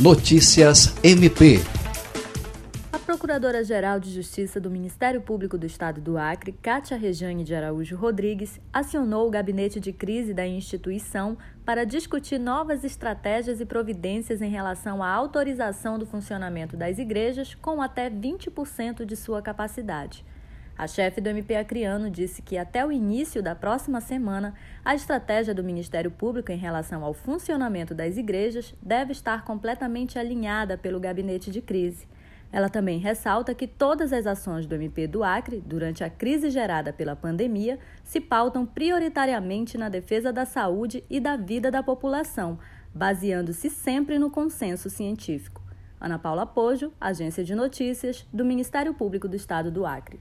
Notícias MP. A Procuradora-Geral de Justiça do Ministério Público do Estado do Acre, Cátia Rejane de Araújo Rodrigues, acionou o gabinete de crise da instituição para discutir novas estratégias e providências em relação à autorização do funcionamento das igrejas com até 20% de sua capacidade. A chefe do MP Acreano disse que até o início da próxima semana, a estratégia do Ministério Público em relação ao funcionamento das igrejas deve estar completamente alinhada pelo gabinete de crise. Ela também ressalta que todas as ações do MP do Acre, durante a crise gerada pela pandemia, se pautam prioritariamente na defesa da saúde e da vida da população, baseando-se sempre no consenso científico. Ana Paula Pojo, Agência de Notícias, do Ministério Público do Estado do Acre.